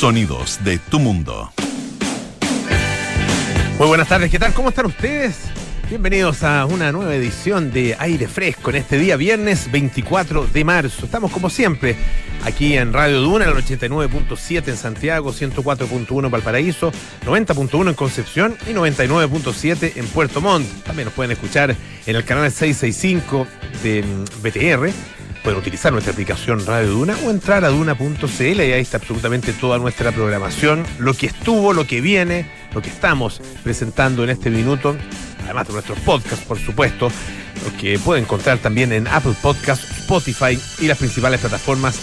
Sonidos de tu mundo. Muy buenas tardes, ¿qué tal? ¿Cómo están ustedes? Bienvenidos a una nueva edición de Aire Fresco en este día viernes 24 de marzo. Estamos como siempre aquí en Radio Duna, el 89.7 en Santiago, 104.1 en Valparaíso, 90.1 en Concepción y 99.7 en Puerto Montt. También nos pueden escuchar en el canal 665 de mm, BTR. Pueden utilizar nuestra aplicación Radio Duna o entrar a duna.cl y ahí está absolutamente toda nuestra programación, lo que estuvo, lo que viene, lo que estamos presentando en este minuto además de nuestros podcasts, por supuesto, lo que pueden encontrar también en Apple Podcasts, Spotify y las principales plataformas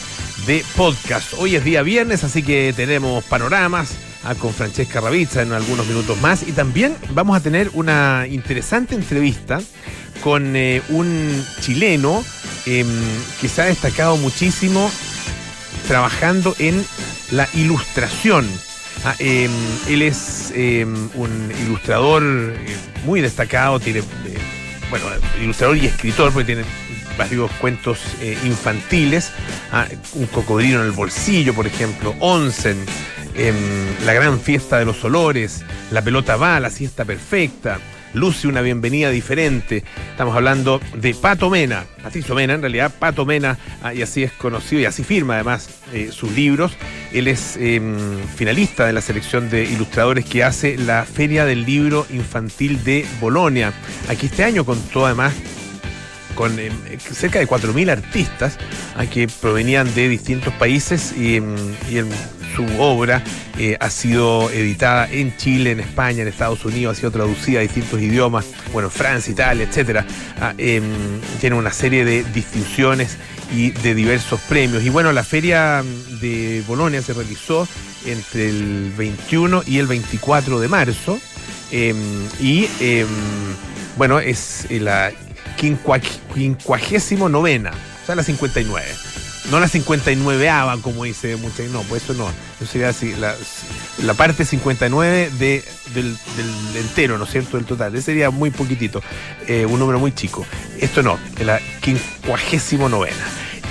de podcast. Hoy es día viernes, así que tenemos panoramas ah, con Francesca Ravizza en algunos minutos más. Y también vamos a tener una interesante entrevista con eh, un chileno em, que se ha destacado muchísimo trabajando en la ilustración. Ah, em, él es em, un ilustrador eh, muy destacado, tiene, eh, bueno, ilustrador y escritor, porque tiene varios cuentos infantiles, ah, Un cocodrilo en el bolsillo, por ejemplo, Onsen, em, La gran fiesta de los olores, La pelota va, La siesta perfecta, luce una bienvenida diferente. Estamos hablando de Pato Mena, Patricio Mena en realidad, Pato Mena, ah, y así es conocido y así firma además eh, sus libros. Él es em, finalista de la selección de ilustradores que hace la Feria del Libro Infantil de Bolonia. Aquí este año contó además con em, cerca de 4.000 artistas ah, que provenían de distintos países y, el su obra eh, ha sido editada en Chile, en España, en Estados Unidos, ha sido traducida a distintos idiomas, bueno, Francia, Italia, etcétera. Ah, em, tiene una serie de distinciones y de diversos premios. Y bueno, la feria de Bolonia se realizó entre el 21 y el 24 de marzo. Em, y em, bueno, es la quincuagésimo novena, o sea, la 59 no la 59ava, como dice mucha no, pues eso no, eso sería así, la, la parte 59 de, del, del, entero, ¿no es cierto?, del total, ese sería muy poquitito, eh, un número muy chico. Esto no, la 59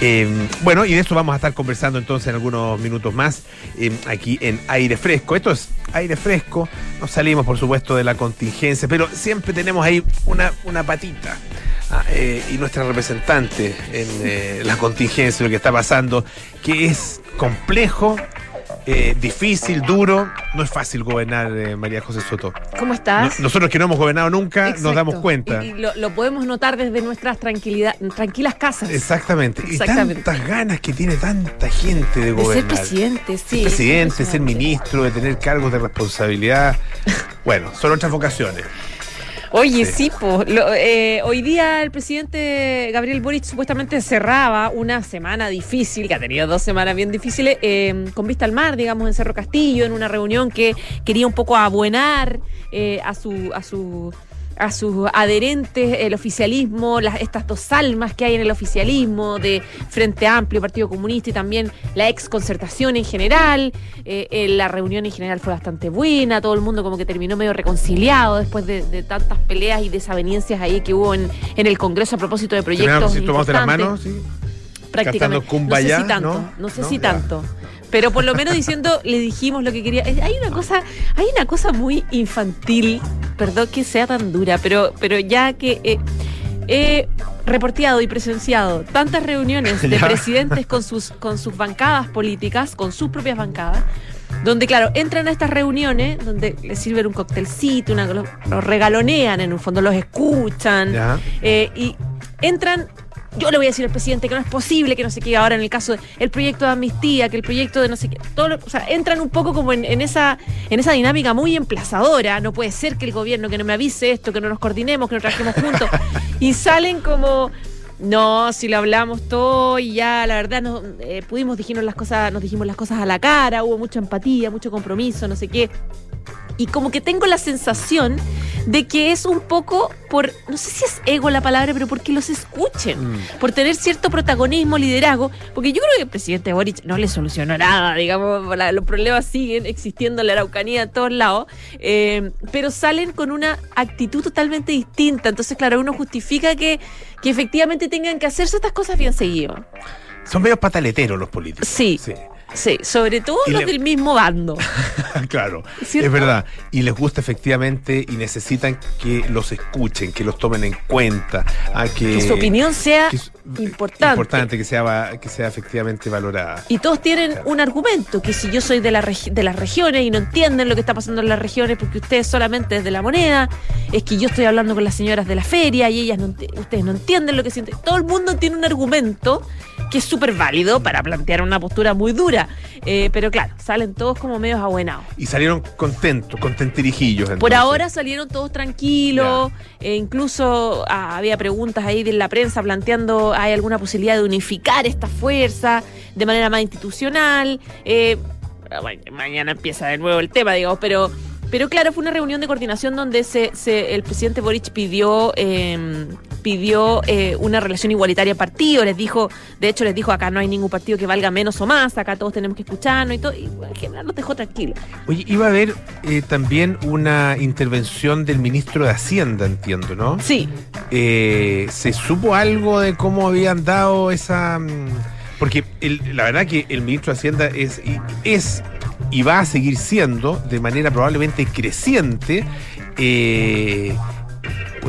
eh, bueno, y de eso vamos a estar conversando entonces en algunos minutos más eh, aquí en Aire Fresco. Esto es Aire Fresco, nos salimos por supuesto de la contingencia, pero siempre tenemos ahí una, una patita Ah, eh, y nuestra representante en eh, la contingencia, lo que está pasando, que es complejo, eh, difícil, duro. No es fácil gobernar, María José Soto. ¿Cómo estás? nosotros que no hemos gobernado nunca nos damos cuenta. Y, lo, podemos notar desde nuestras tranquilidad, tranquilas casas. Exactamente. Y tantas ganas que tiene tanta gente de gobernar. De ser presidente, sí. Ser presidente, ser ministro, de tener cargos de responsabilidad. bueno, son otras vocaciones. Oye, sí, pues, hoy día el presidente Gabriel Boric supuestamente cerraba una semana difícil, que ha tenido dos semanas bien difíciles, eh, con vista al mar, digamos, en Cerro Castillo, en una reunión que quería un poco abuenar eh, a su... A su a sus adherentes, el oficialismo, las, estas dos almas que hay en el oficialismo, de Frente Amplio, Partido Comunista y también la ex concertación en general. Eh, la reunión en general fue bastante buena, todo el mundo como que terminó medio reconciliado después de, tantas peleas y desavenencias ahí que hubo en, en el Congreso a propósito de proyectos. Si tomamos de las manos, sí. Prácticamente. no sé si tanto, no, sé si tanto pero por lo menos diciendo, le dijimos lo que quería. Hay una cosa, hay una cosa muy infantil, perdón que sea tan dura, pero, pero ya que he reporteado y presenciado tantas reuniones de presidentes con sus, con sus bancadas políticas, con sus propias bancadas, donde, claro, entran a estas reuniones, donde les sirven un coctelcito, una, los, regalonean en un fondo, los escuchan, eh, y entran yo le voy a decir al presidente que no es posible, que no sé qué, ahora en el caso del proyecto de amnistía, que el proyecto de no sé qué, todo o sea, entran un poco como en, esa, en esa dinámica muy emplazadora, no puede ser que el gobierno que no me avise esto, que no nos coordinemos, que no trabajemos juntos, y salen como... No, si lo hablamos todo y ya, la verdad, no, eh, pudimos dijimos las cosas, nos dijimos las cosas a la cara, hubo mucha empatía, mucho compromiso, no sé qué y como que tengo la sensación de que es un poco por, no sé si es ego la palabra, pero porque los escuchen, mm. por tener cierto protagonismo, liderazgo, porque yo creo que el presidente Boric no le solucionó nada, digamos, los problemas siguen existiendo en la Araucanía en todos lados, eh, pero salen con una actitud totalmente distinta, entonces claro, uno justifica que, que efectivamente tengan que hacerse estas cosas bien seguido. Son medio pataleteros los políticos. Sí. Sí, sobre todo los del mismo bando. claro, es verdad. Y les gusta efectivamente y necesitan que los escuchen, que los tomen en cuenta. A que, su opinión sea importante. Importante, que sea, que sea efectivamente valorada. Y todos tienen un argumento, que si yo soy de, la de las regiones y no entienden lo que está pasando en las regiones porque ustedes solamente es de la moneda, es que yo estoy hablando con las señoras de la feria y ellas no, ustedes no entienden lo que sienten. Todo el mundo tiene un argumento que es súper válido para plantear una postura muy dura. Eh, pero claro, salen todos como medios abuenados. Y salieron contentos, contentirijillos. Por ahora salieron todos tranquilos. Eh, incluso ah, había preguntas ahí de la prensa planteando hay alguna posibilidad de unificar esta fuerza de manera más institucional. Eh, mañana empieza de nuevo el tema, digamos, pero pero claro, fue una reunión de coordinación donde se, el presidente Boric pidió, em, pidió eh, una relación igualitaria partido, les dijo, de hecho les dijo, acá no hay ningún partido que valga menos o más, acá todos tenemos que escucharnos y todo, y en general nos dejó tranquilo. Oye, iba a haber eh, también una intervención del ministro de Hacienda, entiendo, ¿no? Sí. Eh, ¿Se supo algo de cómo habían dado esa... Mm, porque la verdad que el ministro de Hacienda es, es y va a seguir siendo de manera probablemente creciente eh,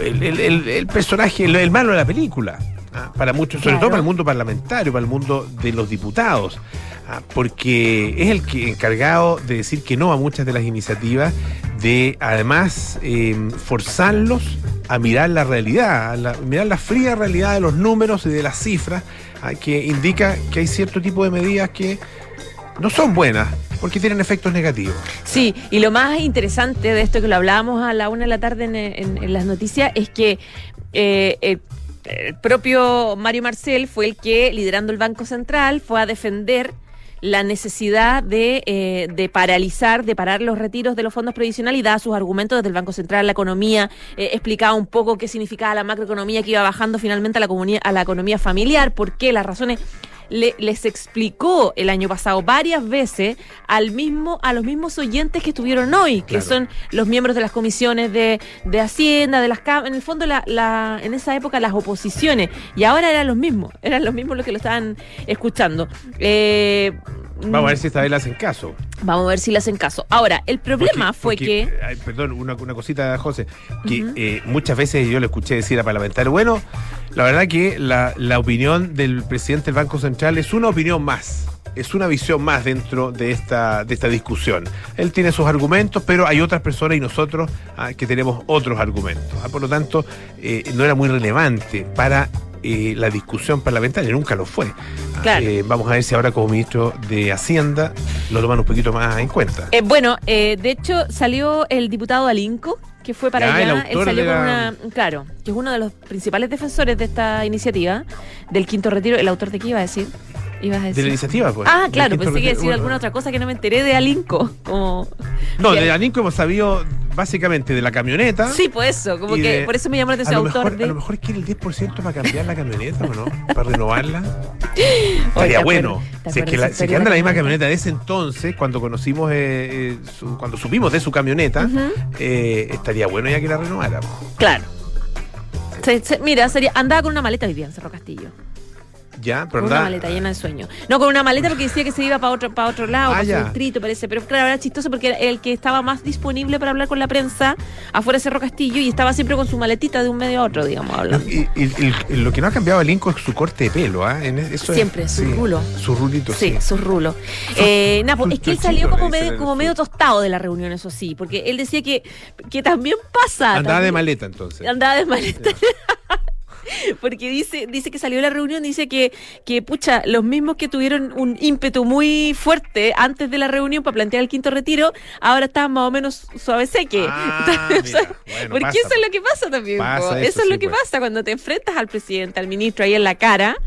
el, personaje, el, malo de la película. ¿ah? Para muchos, sobre todo para el mundo parlamentario, para el mundo de los diputados. ¿ah? porque es el que encargado de decir que no a muchas de las iniciativas, de además em, forzarlos a mirar la realidad, a mirar la fría realidad de los números y de las cifras, ¿ah? que indica que hay cierto tipo de medidas que no son buenas porque tienen efectos negativos. Sí, y lo más interesante de esto que lo hablábamos a la una de la tarde en, las noticias es que eh, el, propio Mario Marcel fue el que, liderando el Banco Central, fue a defender la necesidad de, eh, de, paralizar, de parar los retiros de los fondos provisionales y da sus argumentos desde el Banco Central, la economía, eh, explicaba un poco qué significaba la macroeconomía que iba bajando finalmente a la, a la economía familiar, por qué, las razones les explicó el año pasado varias veces al mismo, a los mismos oyentes que estuvieron hoy, que son los miembros de las comisiones de, de Hacienda, de las en el fondo la, en esa época las oposiciones, y ahora eran los mismos, eran los mismos los que lo estaban escuchando. Eh, Vamos a ver si esta vez le hacen caso. Vamos a ver si le hacen caso. Ahora, el problema fue que. perdón, una, cosita, José, que eh, muchas veces yo le escuché decir a parlamentario, bueno, la verdad que la, opinión del presidente del Banco Central es una opinión más es una visión más dentro de esta, de esta discusión. Él tiene sus argumentos, pero hay otras personas y nosotros ah, que tenemos otros argumentos. Ah, por lo tanto, eh, no era muy relevante para eh, la discusión parlamentaria, nunca lo fue. Ah, vamos a ver si ahora como ministro de Hacienda lo toman un poquito más en cuenta. bueno, de hecho salió el diputado Alinco, que fue para allá. Él salió con una. Claro, que es uno de los principales defensores de esta iniciativa, del quinto retiro. ¿El autor de qué iba a decir? ¿Ibas a decir? De la iniciativa, pues. Ah, claro, pensé que iba a decir alguna otra cosa que no me enteré de Alinco. Como... No, de Alinco hemos sabido básicamente de la camioneta. Sí, pues eso, como que por eso me llamó la atención autor mejor, de... A lo mejor quiere el 10% para cambiar la camioneta, ¿o no? Para renovarla. Estaría bueno. Si es que, la, si anda la misma camioneta de ese entonces, cuando conocimos, eh, eh cuando supimos de su camioneta, eh, estaría bueno ya que la renovara. Claro. mira, sería, andaba con una maleta hoy día en Cerro Castillo. Ya, pero con una maleta llena de sueño. No, con una maleta porque decía que se iba para otro, para otro lado, ah, para su distrito, parece. Pero claro, era chistoso porque era el que estaba más disponible para hablar con la prensa afuera de Cerro Castillo y estaba siempre con su maletita de un medio a otro, digamos, hablando. Y, lo que no ha cambiado el Inco es su corte de pelo, ¿ah? siempre, su rulo. Su rulito, sí. su rulo. Eh, pues, es que él salió como medio, como medio tostado de la reunión, eso sí, porque él decía que, que también pasa. Andaba de maleta entonces. Andaba de maleta. porque dice, dice que salió de la reunión, dice que, que, pucha, los mismos que tuvieron un ímpetu muy fuerte antes de la reunión para plantear el quinto retiro, ahora están más o menos suave seque. Ah, porque eso es lo que pasa también. eso, es lo que pues. pasa cuando te enfrentas al presidente, al ministro ahí en la cara.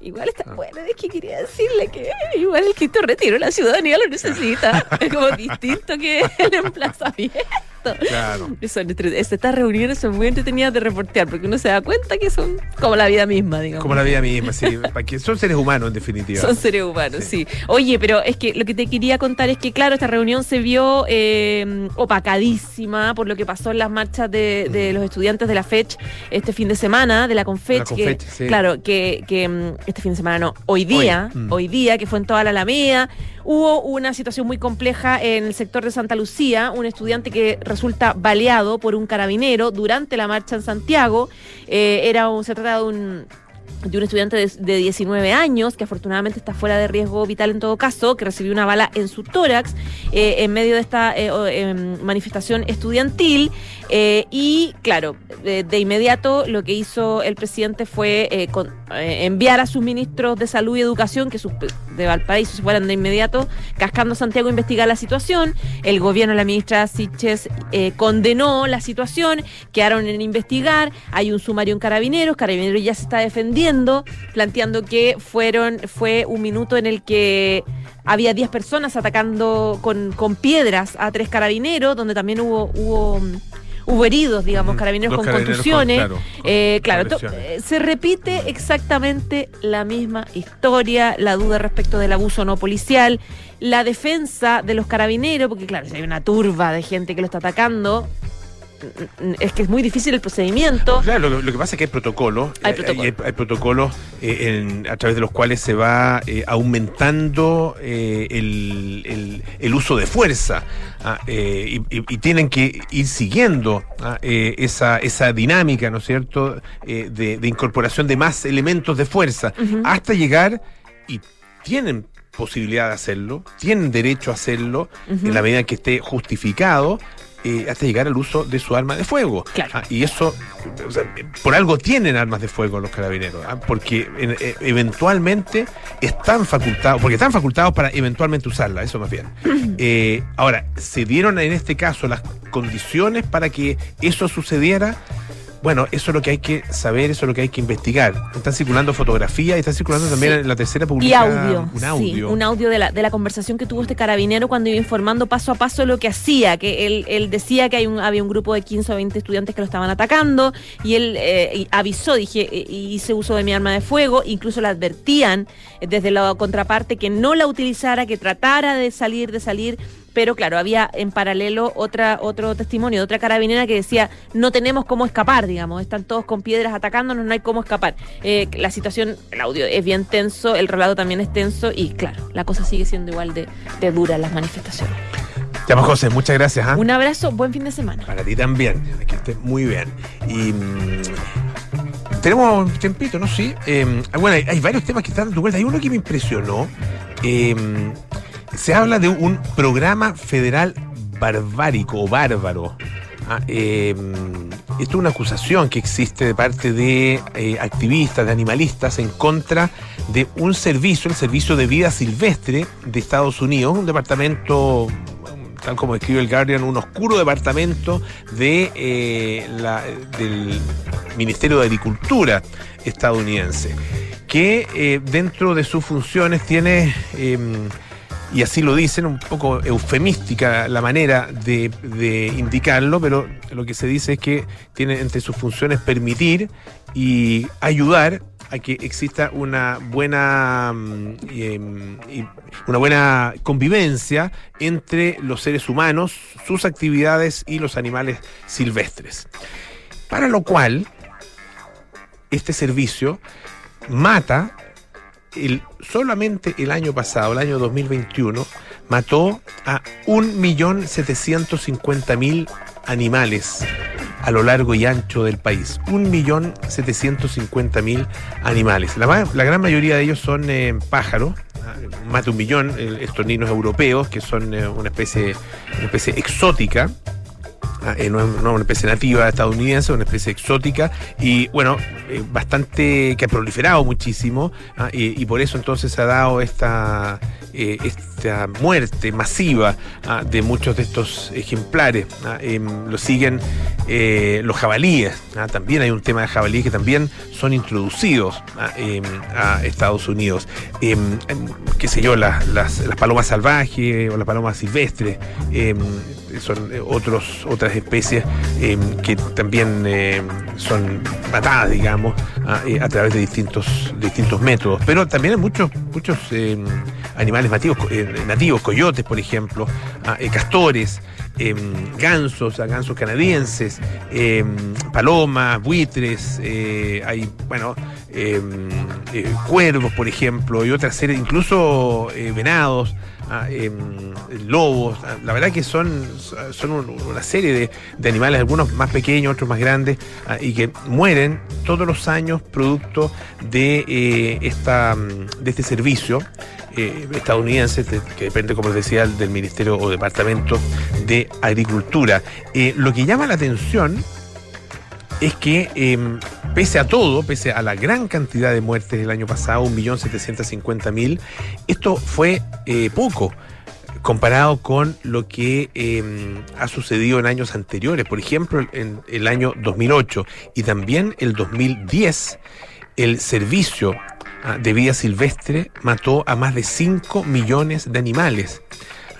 Igual está ah. bueno, es que quería decirle que igual el quinto retiro la ciudadanía lo necesita. es como distinto que el emplazamiento. Claro. estas reuniones son muy entretenidas de reportear porque uno se da cuenta que son como la vida misma, digamos. Como la vida misma, sí. son seres humanos, en definitiva. Son seres humanos, sí. Oye, pero es que lo que te quería contar es que, claro, esta reunión se vio eh, opacadísima por lo que pasó en las marchas de, los estudiantes de la FECH este fin de semana, de la Confech. que, Claro, que, mm, este fin de semana no, hoy día, mm. hoy día, que fue en toda la Alameda. Hubo una situación muy compleja en el sector de Santa Lucía, un estudiante que resulta baleado por un carabinero durante la marcha en Santiago. Eh, era un, se trata de un de un estudiante de, 19 años, que afortunadamente está fuera de riesgo vital en todo caso, que recibió una bala en su tórax eh, en medio de esta eh, em, manifestación estudiantil. Eh, y claro, de, inmediato lo que hizo el presidente fue enviar a sus ministros de salud y educación, que sus, de Valparaíso se fueran de inmediato, cascando Santiago a investigar la situación. El gobierno, la ministra Siches, condenó la situación, quedaron en investigar, hay un sumario en carabineros, carabineros ya se está defendiendo planteando que fueron, fue un minuto en el que había 10 personas atacando con, con, piedras a tres carabineros, donde también hubo, hubo hubo heridos, digamos, carabineros con contusiones. Eh, claro, eh, se repite exactamente la misma historia, la duda respecto del abuso no policial, la defensa de los carabineros, porque claro, si hay una turba de gente que lo está atacando, es que es muy difícil el procedimiento. Claro, lo, que pasa es que hay protocolos. Hay, eh, protocolos eh, a través de los cuales se va eh, aumentando el, uso de fuerza ah, y, tienen que ir siguiendo ah, esa, esa dinámica, ¿no es cierto?, de, incorporación de más elementos de fuerza hasta llegar y tienen posibilidad de hacerlo, tienen derecho a hacerlo en la medida que esté justificado eh, hasta llegar al uso de su arma de fuego. Ah, y eso, por algo tienen armas de fuego los carabineros, ¿ah? porque eh, eventualmente están facultados, porque están facultados para eventualmente usarla, eso más bien. Eh, ahora, se dieron en este caso las condiciones para que eso sucediera bueno, eso es lo que hay que saber, eso es lo que hay que investigar. Están circulando fotografías y están circulando también en la tercera publicación. Y audio. Un audio. Sí, un audio de la, de la conversación que tuvo este carabinero cuando iba informando paso a paso lo que hacía. Que él, él decía que hay un, había un grupo de 15 o 20 estudiantes que lo estaban atacando y él eh, avisó, dije, eh, hice uso de mi arma de fuego. Incluso le advertían desde la contraparte que no la utilizara, que tratara de salir, de salir pero claro, había en paralelo otra, otro testimonio de otra carabinera que decía, no tenemos cómo escapar, digamos, están todos con piedras atacándonos, no hay cómo escapar. Eh, la situación, el audio es bien tenso, el relato también es tenso y claro, la cosa sigue siendo igual de, dura en las manifestaciones. Ya, pues, José, muchas gracias. ¿ah? Un abrazo, buen fin de semana. Para ti también, que estés muy bien. Y mm, tenemos un tiempito, ¿no? Sí. Eh, bueno, hay, varios temas que están dando vuelta. Hay uno que me impresionó. Eh, se habla de un programa federal barbárico o bárbaro. Ah, eh, esto es una acusación que existe de parte de eh, activistas, de animalistas, en contra de un servicio, el Servicio de Vida Silvestre de Estados Unidos, un departamento, tal como escribe el Guardian, un oscuro departamento de, eh, del Ministerio de Agricultura estadounidense, que dentro de sus funciones tiene em, y así lo dicen, un poco eufemística la manera de, indicarlo, pero lo que se dice es que tiene entre sus funciones permitir y ayudar a que exista una buena mm, em, una buena convivencia entre los seres humanos, sus actividades y los animales silvestres. Para lo cual, este servicio mata solamente el año pasado, el año 2021, mató a 1.750.000 animales a lo largo y ancho del país. 1.750.000 animales. La, gran mayoría de ellos son eh, pájaros, más de un millón, eh, estorninos europeos, que son eh, una, especie, una especie exótica eh, no, es, una especie nativa estadounidense, una especie exótica y bueno, eh, bastante que ha proliferado muchísimo ah, y, por eso entonces se ha dado esta, esta muerte masiva ah, de muchos de estos ejemplares. Ah, em, lo siguen los jabalíes. también hay un tema de jabalíes que también son introducidos em, a Estados Unidos. Em, qué sé yo, las, las, palomas salvajes o las palomas silvestres son otros, otras especies que también son matadas, digamos, a, través de distintos, distintos métodos. Pero también hay muchos, muchos animales nativos, eh, nativos, coyotes, por ejemplo, ah, eh, castores, em, gansos, gansos canadienses, em, palomas, buitres, eh, hay, bueno, em, cuervos, por ejemplo, y otras series, incluso venados. Ah, lobos, ah, la verdad que son, son una serie de, animales, algunos más pequeños, otros más grandes, y que mueren todos los años producto de, esta, de este servicio eh, estadounidense, que depende, como les decía, del Ministerio o Departamento de Agricultura. Eh, lo que llama la atención es que em, pese a todo, pese a la gran cantidad de muertes del año pasado, 1.750.000, esto fue eh, poco comparado con lo que em, ha sucedido en años anteriores. Por ejemplo, en el año 2008 y también el 2010, el servicio Ah, de vida silvestre mató a más de 5 millones de animales.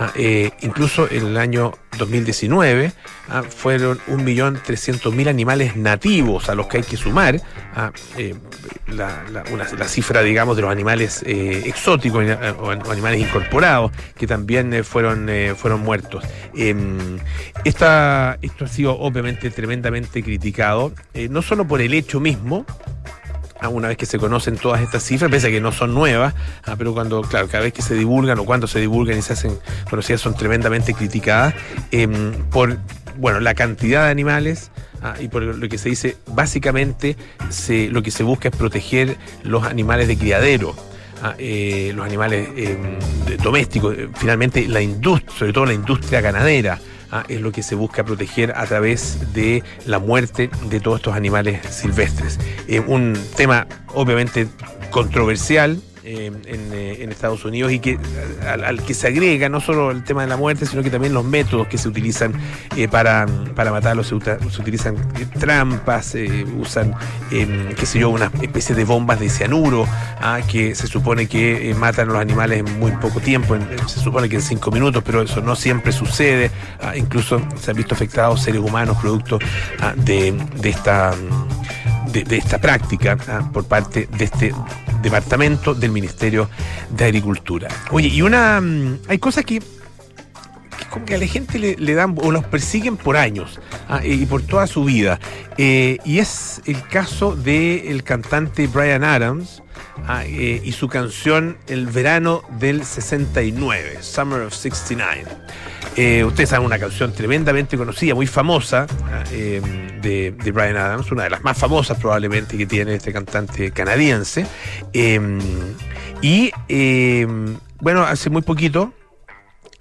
Ah, eh, incluso en el año 2019 ah, fueron 1.300.000 animales nativos a los que hay que sumar eh, la, cifra, digamos, de los animales eh, exóticos o, animales incorporados que también fueron, fueron muertos. Em, esta, esto ha sido obviamente tremendamente criticado, no solo por el hecho mismo, una vez que se conocen todas estas cifras, pese a que no son nuevas, ah, pero cuando, claro, cada vez que se divulgan o cuando se divulgan y se hacen conocidas son tremendamente criticadas em, por, bueno, la cantidad de animales. Ah, y por lo que se dice, básicamente se, lo que se busca es proteger los animales de criadero, ah, eh, los animales em, domésticos, finalmente la industria, sobre todo la industria ganadera. Ah, es lo que se busca proteger a través de la muerte de todos estos animales silvestres. Eh, un tema obviamente controversial, eh, eh, en, Estados Unidos y que al, que se agrega no solo el tema de la muerte, sino que también los métodos que se utilizan eh, para, para matarlos. Se, utilizan trampas, usan, em, qué sé yo, una especie de bombas de cianuro ah, que se supone que matan a los animales en muy poco tiempo, se supone que en cinco minutos, pero eso no siempre sucede. Ah, incluso se han visto afectados seres humanos producto ah, de, esta. De, de, esta práctica por parte de este departamento del Ministerio de Agricultura. Oye, y una. Mm, hay cosas que como que a la gente le, dan o los persiguen por años ah, y por toda su vida. Eh, y es el caso del cantante Brian Adams ah, eh, y su canción El verano del 69, Summer of 69. Eh, ustedes saben una canción tremendamente conocida, muy famosa, ah, de, Brian Adams, una de las más famosas probablemente que tiene este cantante canadiense. y bueno, hace muy poquito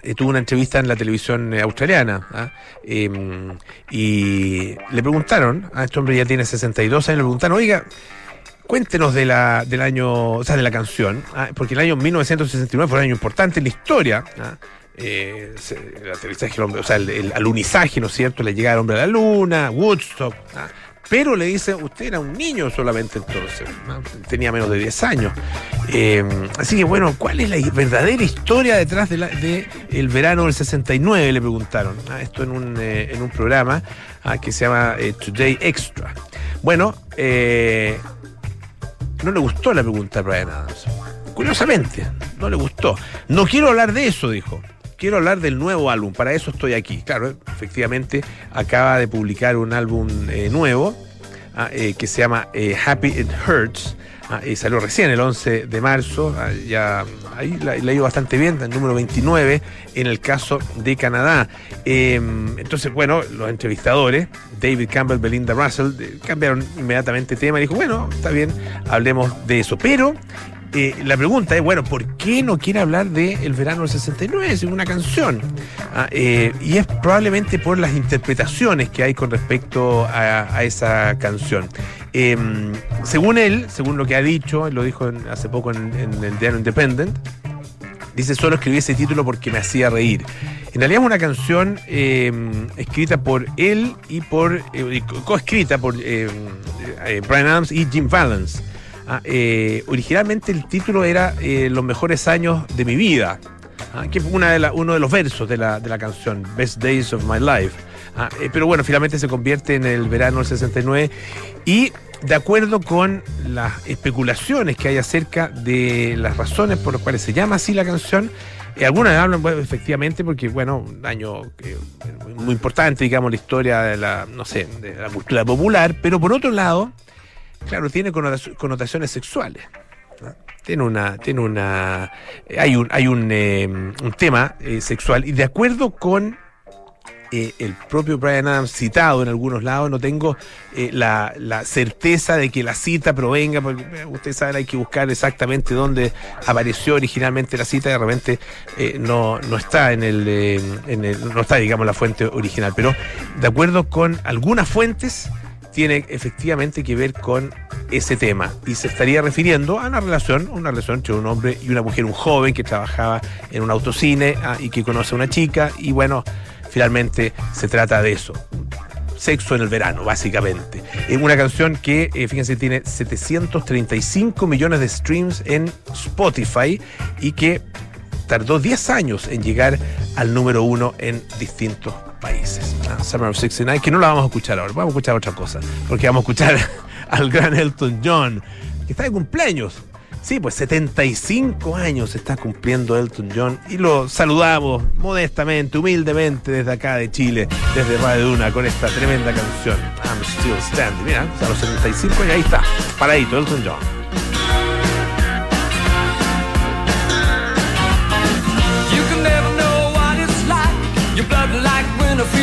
eh, tuvo una entrevista en la televisión eh, australiana ¿ah? em, y le preguntaron, a este hombre ya tiene 62 años, le preguntaron, oiga, cuéntenos de la, del año, o sea, de la canción, ¿ah? porque el año 1969 fue un año importante en la historia. ¿ah? Eh, el aterrizaje, o sea, el, alunizaje, ¿no es cierto? La llegada del hombre a la luna, Woodstock. Pero le dice, usted era un niño solamente entonces, tenía menos de 10 años. Eh, así que bueno, ¿cuál es la verdadera historia detrás de, el verano del 69? Le preguntaron. ¿ah? esto en un, eh, en un programa ¿ah? que se llama eh, Today Extra. Bueno, no le gustó la pregunta a Brian Adams. Curiosamente, no le gustó. No quiero hablar de eso, dijo quiero hablar del nuevo álbum, para eso estoy aquí. Claro, efectivamente acaba de publicar un álbum eh, nuevo ah, eh, que se llama eh, Happy It Hurts. Ah, y salió recién el 11 de marzo, ah, ya ahí la, ha ido bastante bien, el número 29 en el caso de Canadá. Em, entonces, bueno, los entrevistadores, David Campbell, Belinda Russell, cambiaron inmediatamente tema y dijo, bueno, está bien, hablemos de eso. Pero eh, la pregunta es, bueno, ¿por qué no quiere hablar de El verano del 69? Es una canción. Ah, eh, y es probablemente por las interpretaciones que hay con respecto a, esa canción. Em, según él, según lo que ha dicho, lo dijo hace poco en, el diario Independent, Dice, solo escribí ese título porque me hacía reír. En realidad es una canción eh, escrita por él y por, eh, coescrita por eh, Brian Adams y Jim Valance. Ah, originalmente el título era Los mejores años de mi vida, ah, que de uno de los versos de la, canción, Best Days of My Life. Ah, pero bueno, finalmente se convierte en el verano del 69 y de acuerdo con las especulaciones que hay acerca de las razones por las cuales se llama así la canción, eh, algunas hablan efectivamente porque, bueno, un año eh, muy importante, digamos, la historia de la, no sé, de la cultura popular, pero por otro lado, claro, tiene connotaciones sexuales. Tiene una, tiene una, hay un, hay un, eh, un tema sexual y de acuerdo con eh, el propio Brian Adams citado en algunos lados, no tengo eh, la, certeza de que la cita provenga, porque eh, ustedes saben, hay que buscar exactamente dónde apareció originalmente la cita, de repente no, no está en el, en el, no está, digamos, la fuente original, pero de acuerdo con algunas fuentes, tiene efectivamente que ver con ese tema y se estaría refiriendo a una relación, una relación entre un hombre y una mujer, un joven que trabajaba en un autocine ah, y que conoce a una chica y bueno, finalmente se trata de eso. Sexo en el verano, básicamente. Es una canción que, eh, fíjense, tiene 735 millones de streams en Spotify y que tardó 10 años en llegar al número uno en distintos países. Ah, Summer of 69, que no la vamos a escuchar ahora, vamos a escuchar otra cosa, porque vamos a escuchar al gran Elton John, que está de cumpleaños. Sí, pues 75 años está cumpliendo Elton John y lo saludamos modestamente, humildemente desde acá de Chile, desde Radio Duna, con esta tremenda canción. I'm still standing. Mira, a los 75 y ahí está, paradito Elton John. Blood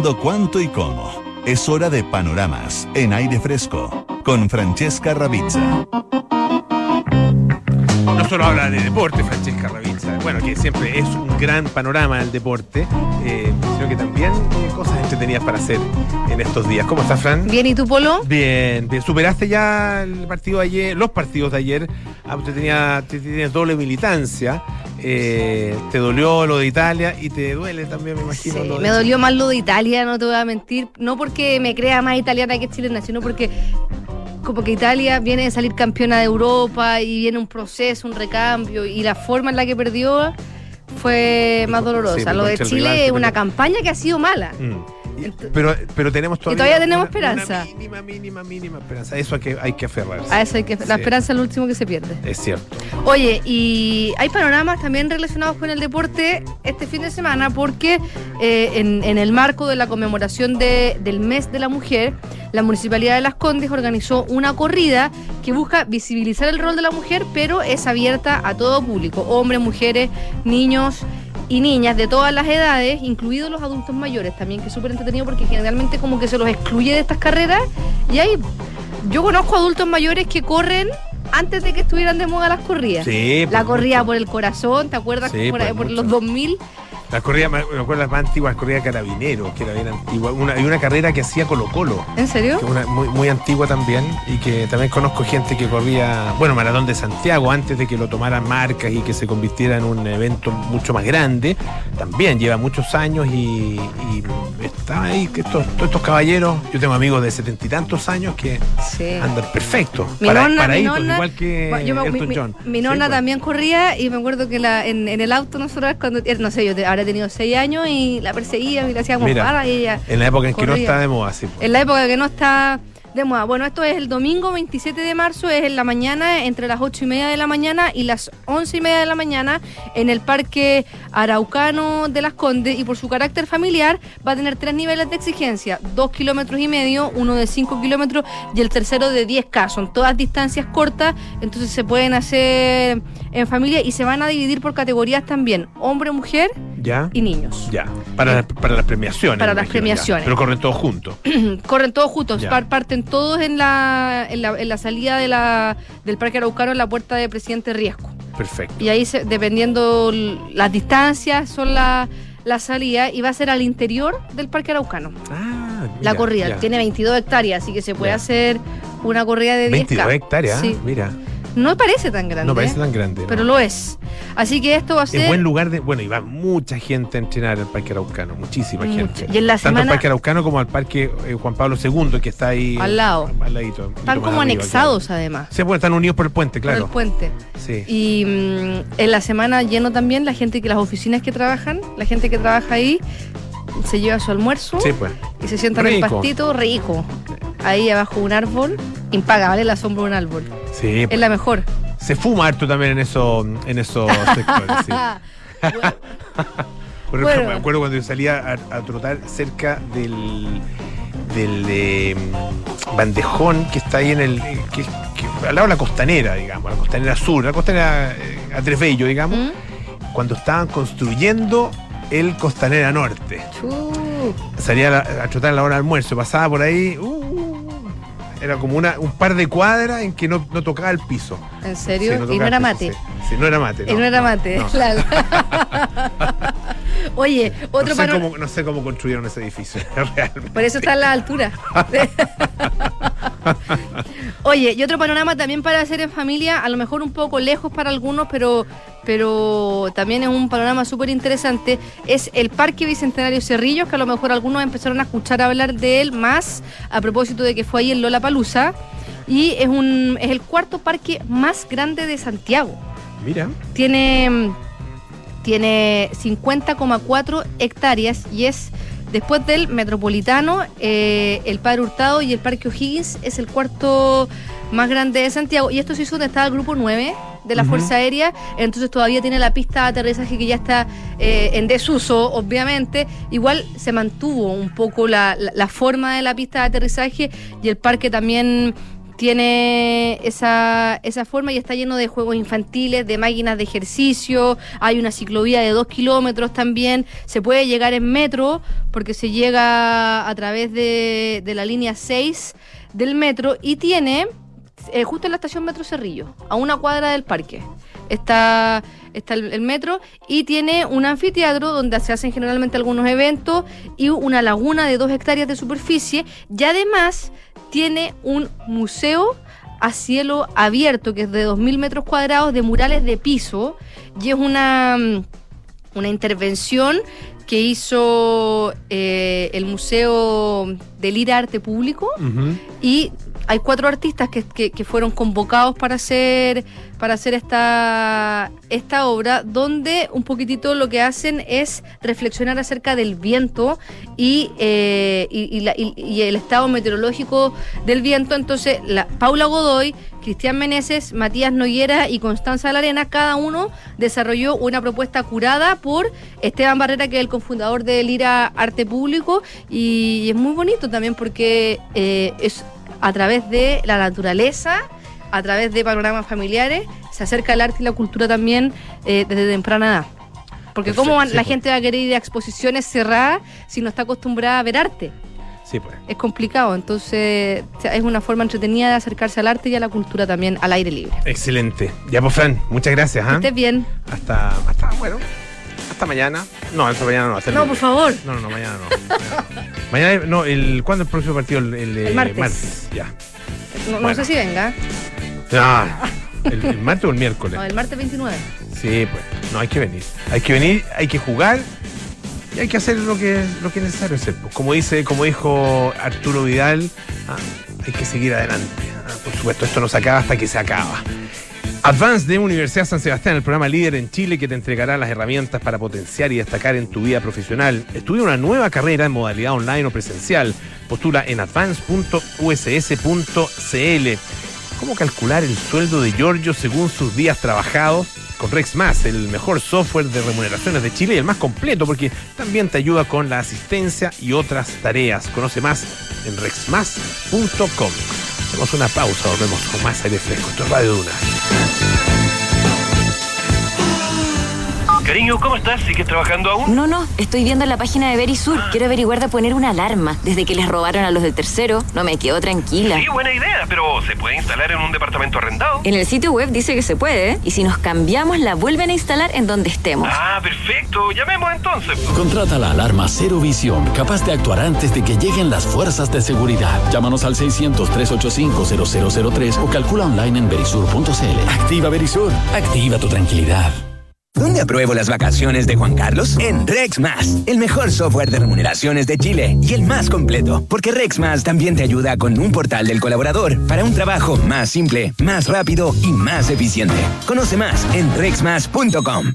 cuándo, cuánto y cómo? Es hora de panoramas en aire fresco con Francesca Ravizza. No solo habla de deporte, Francesca Ravizza, bueno, que siempre es un gran panorama el deporte, eh, sino que también eh, cosas entretenidas para hacer en estos días. ¿Cómo estás, Fran? Bien, ¿y tú, Polo? Bien, bien. ¿Superaste ya el partido de ayer, los partidos de ayer? Ah, usted tenía, tienes doble militancia. Eh, te dolió lo de Italia y te duele también, me imagino. Sí, me dolió más lo de Italia, no te voy a mentir. No porque me crea más italiana que chilena, sino porque como que Italia viene de salir campeona de Europa y viene un proceso, un recambio y la forma en la que perdió fue más dolorosa. Lo de Chile es una campaña que ha sido mala. Mm pero, pero tenemos todavía, y todavía tenemos esperanza. mínima, mínima, mínima esperanza. Eso hay que, hay que aferrarse. A eso hay que La esperanza es lo último que se pierde. Es cierto. Oye, y hay panoramas también relacionados con el deporte este fin de semana porque eh, en, en, el marco de la conmemoración de, del mes de la mujer, la Municipalidad de Las Condes organizó una corrida que busca visibilizar el rol de la mujer, pero es abierta a todo público, hombres, mujeres, niños y niñas de todas las edades, incluidos los adultos mayores también, que es súper entretenido porque generalmente como que se los excluye de estas carreras. Y hay, yo conozco adultos mayores que corren antes de que estuvieran de moda las corridas. Sí, la corrida por el corazón, ¿te acuerdas? por, por, por los 2000 la corrida, me acuerdo las más antiguas, la corrida Carabinero, que era bien antigua. Una, hay una carrera que hacía Colo Colo. ¿En serio? una, muy, muy antigua también y que también conozco gente que corría, bueno, Maratón de Santiago, antes de que lo tomaran marcas y que se convirtiera en un evento mucho más grande. También lleva muchos años y, y está ahí, que estos, todos estos caballeros, yo tengo amigos de setenta y tantos años que andan perfectos. Mi para, nonna, igual que mi, John. Mi, nonna pues. también corría y me acuerdo que la, en, en el auto nosotros cuando, no sé, yo ahora he tenido seis años y la perseguía y le hacíamos para y ella. En la época en que no está de moda, sí. En la época que no está de moda. Bueno, esto es el domingo 27 de marzo, es en la mañana, entre las 8 y media de la mañana y las 11 y media de la mañana, en el Parque Araucano de Las Condes. Y por su carácter familiar, va a tener tres niveles de exigencia: dos kilómetros y medio, uno de 5 kilómetros y el tercero de 10K. Son todas distancias cortas, entonces se pueden hacer en familia y se van a dividir por categorías también: hombre, mujer ¿Ya? y niños. Ya, para, para las premiaciones. Para las premiaciones. Pero corren todos juntos. corren todos juntos, parten todos en la, en la, en la salida de la, del Parque Araucano en la puerta de Presidente Riesco. Perfecto. Y ahí, se, dependiendo las distancias, son la, la salida y va a ser al interior del Parque Araucano. Ah, la corrida. Tiene 22 hectáreas, así que se puede hacer una corrida de 10 22 hectáreas, sí. mira. No parece tan grande. No parece tan grande. Pero lo es. Así que esto va a ser. Es buen lugar de. Bueno, y va mucha gente a entrenar al Parque Araucano, muchísima gente. Y en la Tanto al Parque Araucano como al Parque eh, Juan Pablo II, que está ahí. Al lado. Al ladito. Están como anexados, además. Sí, bueno, están unidos por el puente, claro. Por el puente. Sí. Y mm, en la semana lleno también la gente que las oficinas que trabajan, la gente que trabaja ahí, se lleva su almuerzo sí, pues. y se sienta en el pastito rico. Ahí abajo un árbol, impagable la sombra de un árbol. Sí. Es pues. la mejor. Se fuma harto también en, eso, en esos sectores, sí. Por ejemplo, me acuerdo cuando yo salía a, trotar cerca del, del eh, bandejón que está ahí en el. Que, al lado de la costanera, digamos, la costanera sur, la costanera eh, a digamos, ¿Mm? cuando estaban construyendo el Costanera Norte. Salía a, trotar a la hora del almuerzo, pasaba por ahí. Uh, era como una, un par de cuadras en que no, no tocaba el piso. ¿En serio? y no era mate. Sí. no era mate. y no era mate, claro. Oye, otro no sé, cómo, no sé cómo construyeron ese edificio, realmente. Por eso está a la altura. Oye, y otro panorama también para hacer en familia, a lo mejor un poco lejos para algunos, pero, pero también es un panorama súper interesante, es el Parque Bicentenario Cerrillos, que a lo mejor algunos empezaron a escuchar hablar de él más a propósito de que fue ahí en Lola Palusa. Y es, un, es el cuarto parque más grande de Santiago. Mira. Tiene, tiene 50,4 hectáreas y es Después del Metropolitano, eh, el Padre Hurtado y el Parque O'Higgins es el cuarto más grande de Santiago. Y esto se hizo donde estaba el grupo 9 de la Fuerza Aérea, entonces todavía tiene la pista de aterrizaje que ya está eh, en desuso, obviamente. Igual se mantuvo un poco la, la forma de la pista de aterrizaje y el parque también tiene esa, esa forma y está lleno de juegos infantiles, de máquinas de ejercicio, hay una ciclovía de dos kilómetros también, se puede llegar en metro porque se llega a través de, de la línea 6 del metro y tiene, eh, justo en la estación Metro Cerrillo, a una cuadra del parque. está, está el, metro y tiene un anfiteatro donde se hacen generalmente algunos eventos y una laguna de dos hectáreas de superficie. Y además tiene un museo a cielo abierto que es de 2.000 metros cuadrados de murales de piso. Y es una, una intervención que hizo eh, el Museo del Ir Arte Público y hay cuatro artistas que, que, fueron convocados para hacer, para hacer esta, esta obra, donde un poquitito lo que hacen es reflexionar acerca del viento y, eh, y, el estado meteorológico del viento. Entonces, la, Paula Godoy, Cristian Meneses, Matías Noyera y Constanza Larena, cada uno desarrolló una propuesta curada por Esteban Barrera, que es el cofundador del IRA Arte Público, y, es muy bonito también porque eh, es a través de la naturaleza, a través de panoramas familiares, se acerca el arte y la cultura también eh, desde temprana edad. Porque cómo la gente va a querer ir a exposiciones cerradas si no está acostumbrada a ver arte. Sí, pues. Es complicado, entonces es una forma entretenida de acercarse al arte y a la cultura también al aire libre. Excelente. Ya pues Fran, muchas gracias. Que estés bien. Hasta, hasta, bueno, hasta mañana. No, hasta mañana no. Hasta no, por favor. No, no, no, mañana no. mañana, no, el, ¿cuándo es el próximo partido? El, el, martes. Ya. No, sé si venga. Ah, el, martes o el miércoles. No, el martes 29. Sí, pues. No, hay que venir. Hay que venir, hay que jugar y hay que hacer lo que, lo que es necesario hacer. Pues. Como dice, como dijo Arturo Vidal, ah, hay que seguir adelante. Ah, por supuesto, esto no se acaba hasta que se acaba. Advance de Universidad San Sebastián, el programa líder en Chile que te entregará las herramientas para potenciar y destacar en tu vida profesional. Estudia una nueva carrera en modalidad online o presencial. Postula en advance.uss.cl. ¿Cómo calcular el sueldo de Giorgio según sus días trabajados? Con Rex el mejor software de remuneraciones de Chile y el más completo porque también te ayuda con la asistencia y otras tareas. Conoce más en rexmas.com. Hacemos una pausa, volvemos con más aire fresco. Esto es Radio Duna. Cariño, ¿cómo estás? ¿Sigues trabajando aún? No, no, estoy viendo la página de Verisur. Quiero averiguar de poner una alarma. Desde que les robaron a los del tercero, no me quedo tranquila. Sí, buena idea, pero ¿se puede instalar en un departamento arrendado? En el sitio web dice que se puede, ¿eh? y si nos cambiamos la vuelven a instalar en donde estemos. Ah, perfecto. Llamemos entonces. Contrata la alarma Cero Visión, capaz de actuar antes de que lleguen las fuerzas de seguridad. Llámanos al 600-385-0003 o calcula online en verisur.cl. Activa Verisur. Activa tu tranquilidad. ¿Dónde apruebo las vacaciones de Juan Carlos? En RexMas, el mejor software de remuneraciones de Chile y el más completo, porque RexMas también te ayuda con un portal del colaborador para un trabajo más simple, más rápido y más eficiente. Conoce más en rexmas.com.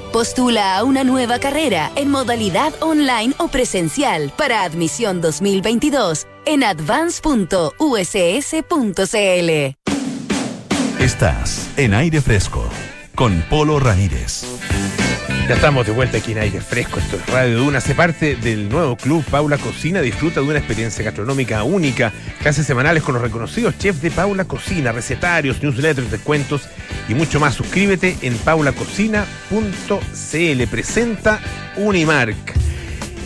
Postula a una nueva carrera en modalidad online o presencial para admisión 2022 en advance.uss.cl. Estás en aire fresco con Polo Ramírez. Ya estamos de vuelta aquí en aire fresco. Esto es Radio Duna. Hace parte del nuevo club Paula Cocina. Disfruta de una experiencia gastronómica única. Clases semanales con los reconocidos chefs de Paula Cocina, recetarios, newsletters, descuentos y mucho más. Suscríbete en paulacocina.cl. Presenta Unimark.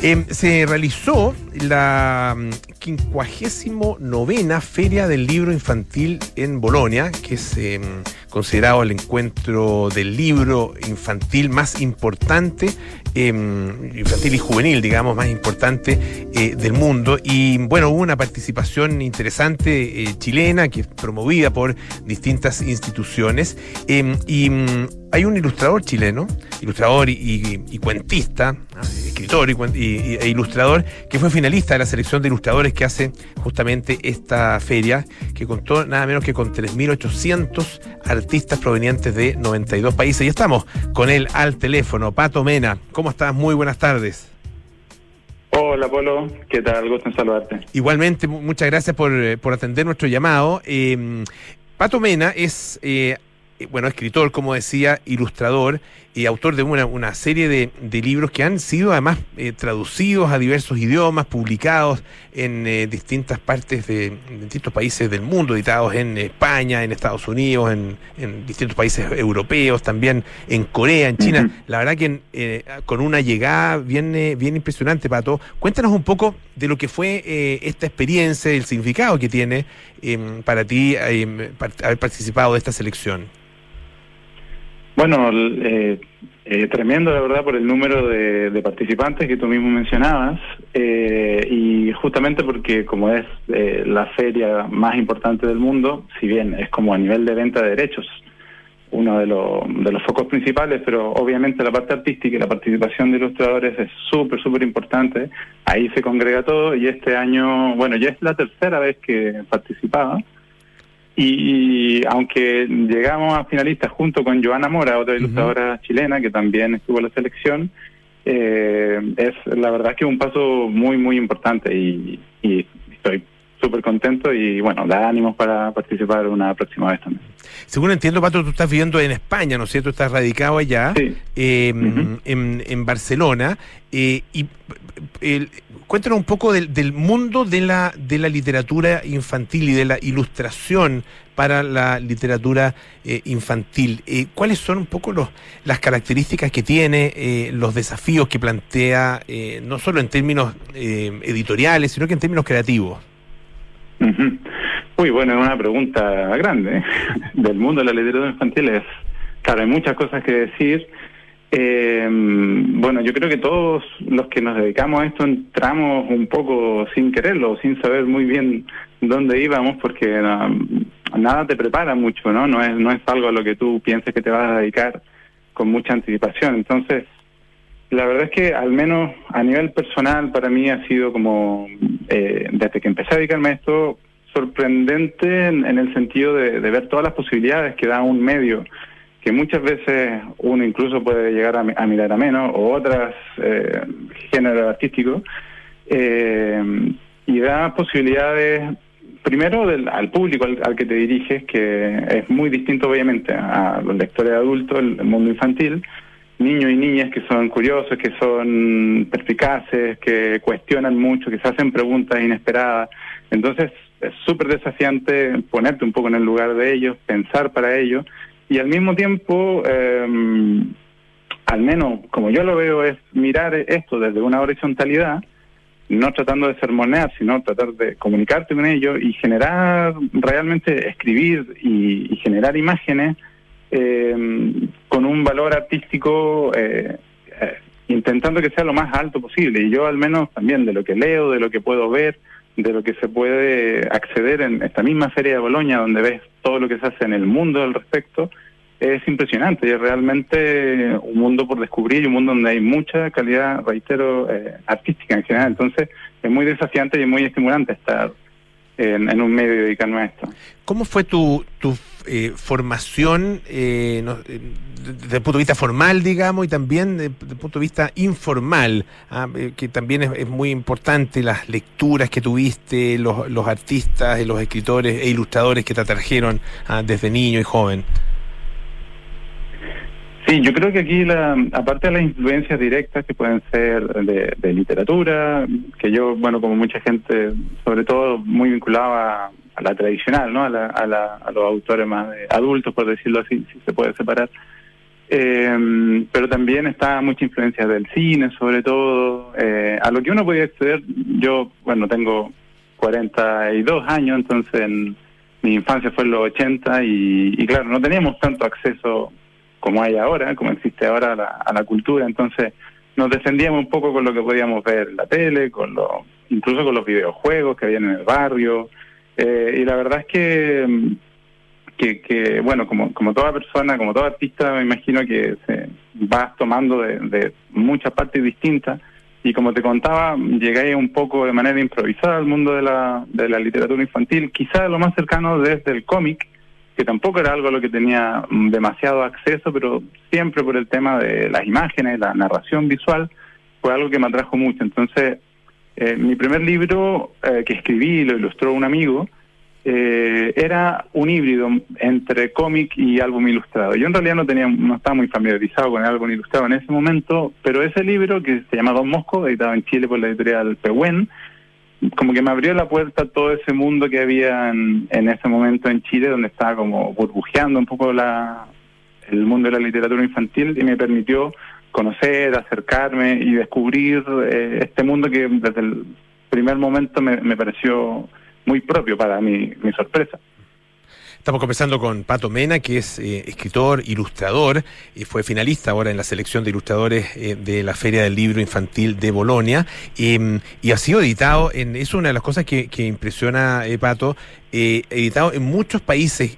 Em, se realizó la 59 mm, Feria del Libro Infantil en Bolonia, que es em, considerado el encuentro del libro infantil más importante, em, infantil y juvenil, digamos, más importante eh, del mundo. Y bueno, hubo una participación interesante eh, chilena que es promovida por distintas instituciones. y mm, hay un ilustrador chileno, ilustrador y, cuentista, escritor y, e ilustrador, que fue finalista de la selección de ilustradores que hace justamente esta feria, que contó nada menos que con 3.800 artistas provenientes de 92 países. Y estamos con él al teléfono. Pato Mena, ¿cómo estás? Muy buenas tardes. Hola Polo, ¿qué tal? Gusto en saludarte. Igualmente, muchas gracias por, eh, atender nuestro llamado. Eh, Pato Mena es eh, eh, bueno, escritor, como decía, ilustrador y autor de una, una serie de, de, libros que han sido además eh, traducidos a diversos idiomas, publicados en eh, distintas partes de, distintos países del mundo, editados en España, en Estados Unidos, en, en distintos países europeos, también en Corea, en China. La verdad que con una llegada bien, bien impresionante, Pato. Cuéntanos un poco de lo que fue esta experiencia, el significado que tiene em, para ti em, haber participado de esta selección. Bueno, eh, eh, tremendo la verdad por el número de, participantes que tú mismo mencionabas eh, y justamente porque como es eh, la feria más importante del mundo, si bien es como a nivel de venta de derechos uno de, de los focos principales, pero obviamente la parte artística y la participación de ilustradores es súper, súper importante. Ahí se congrega todo y este año, bueno, ya es la tercera vez que participaba y, aunque llegamos a finalistas junto con Joana Mora, otra ilustradora chilena que también estuvo en la selección, eh, es la verdad que un paso muy, muy importante y, y estoy súper contento y bueno, da ánimos para participar una próxima vez también. Según entiendo, Pato, tú estás viviendo en España, ¿no es cierto? Estás radicado allá, em, en, Barcelona. Eh, y el, cuéntanos un poco del, mundo de la, de la literatura infantil y de la ilustración para la literatura eh, infantil. Eh, ¿Cuáles son un poco los, las características que tiene, los desafíos que plantea, no solo en términos editoriales, sino que en términos creativos? Uy, bueno, es una pregunta grande ¿eh? del mundo de la literatura infantil. Es, claro, hay muchas cosas que decir. Eh, bueno, yo creo que todos los que nos dedicamos a esto entramos un poco sin quererlo, sin saber muy bien dónde íbamos, porque nada te prepara mucho, ¿no? No es, no es algo a lo que tú pienses que te vas a dedicar con mucha anticipación. Entonces, la verdad es que al menos a nivel personal para mí ha sido como, eh, desde que empecé a dedicarme a esto, sorprendente en, el sentido de, ver todas las posibilidades que da un medio, que muchas veces uno incluso puede llegar a, mirar a menos, o otras eh, géneros artísticos, eh, y da posibilidades primero del, al público al, que te diriges, que es muy distinto obviamente a los lectores adultos, el mundo infantil, niños y niñas que son curiosos, que son perspicaces, que cuestionan mucho, que se hacen preguntas inesperadas. Entonces es súper desafiante ponerte un poco en el lugar de ellos, pensar para ellos y al mismo tiempo, eh, al menos como yo lo veo, es mirar esto desde una horizontalidad, no tratando de sermonear, sino tratar de comunicarte con ellos y generar, realmente escribir y generar imágenes eh, con un valor artístico eh, eh, intentando que sea lo más alto posible. Y yo al menos también de lo que leo, de lo que puedo ver, de lo que se puede acceder en esta misma feria de Boloña, donde ves todo lo que se hace en el mundo al respecto, es impresionante y es realmente un mundo por descubrir y un mundo donde hay mucha calidad, reitero, eh, artística en general. Entonces es muy desafiante y muy estimulante estar en, un medio y dedicarme a esto. ¿Cómo fue tu, tu eh, formación eh, eh, desde el punto de vista formal, digamos, y también desde el punto de vista informal, ah, que también es, muy importante las lecturas que tuviste, los, los artistas, los escritores e ilustradores que te atrajeron ah, desde niño y joven? Sí, yo creo que aquí, la, aparte de las influencias directas que pueden ser de, literatura, que yo, bueno, como mucha gente, sobre todo muy vinculada a, la tradicional, ¿no? A, la, a, los autores más adultos, por decirlo así, si se puede separar. Eh, pero también está mucha influencia del cine, sobre todo. Eh, a lo que uno podía acceder, yo, bueno, tengo 42 años, entonces en, mi infancia fue en los 80 y, y claro, no teníamos tanto acceso como hay ahora, como existe ahora a la, cultura. Entonces nos defendíamos un poco con lo que podíamos ver en la tele, con lo, incluso con los videojuegos que habían en el barrio. Eh, y la verdad es que, que, bueno, como, como toda persona, como todo artista, me imagino que se vas tomando de, de muchas partes distintas. Y como te contaba, llegué un poco de manera improvisada al mundo de la, de la literatura infantil, quizá lo más cercano desde el cómic, que tampoco era algo a lo que tenía mm, demasiado acceso, pero siempre por el tema de las imágenes, la narración visual, fue algo que me atrajo mucho. Entonces, eh, mi primer libro eh, que escribí, lo ilustró un amigo, eh, era un híbrido entre cómic y álbum ilustrado. Yo en realidad no tenía, no estaba muy familiarizado con el álbum ilustrado en ese momento, pero ese libro que se llama Don Mosco, editado en Chile por la editorial Pehuen, como que me abrió la puerta a todo ese mundo que había en, ese momento en Chile, donde estaba como burbujeando un poco la, el mundo de la literatura infantil y me permitió conocer, acercarme y descubrir eh, este mundo que desde el primer momento me, pareció muy propio para mi, sorpresa. Estamos conversando con Pato Mena, que es eh, escritor, ilustrador, y fue finalista ahora en la selección de ilustradores eh, de la Feria del Libro Infantil de Bolonia, y ha sido editado, en, es una de las cosas que, que impresiona, Pato, editado en muchos países.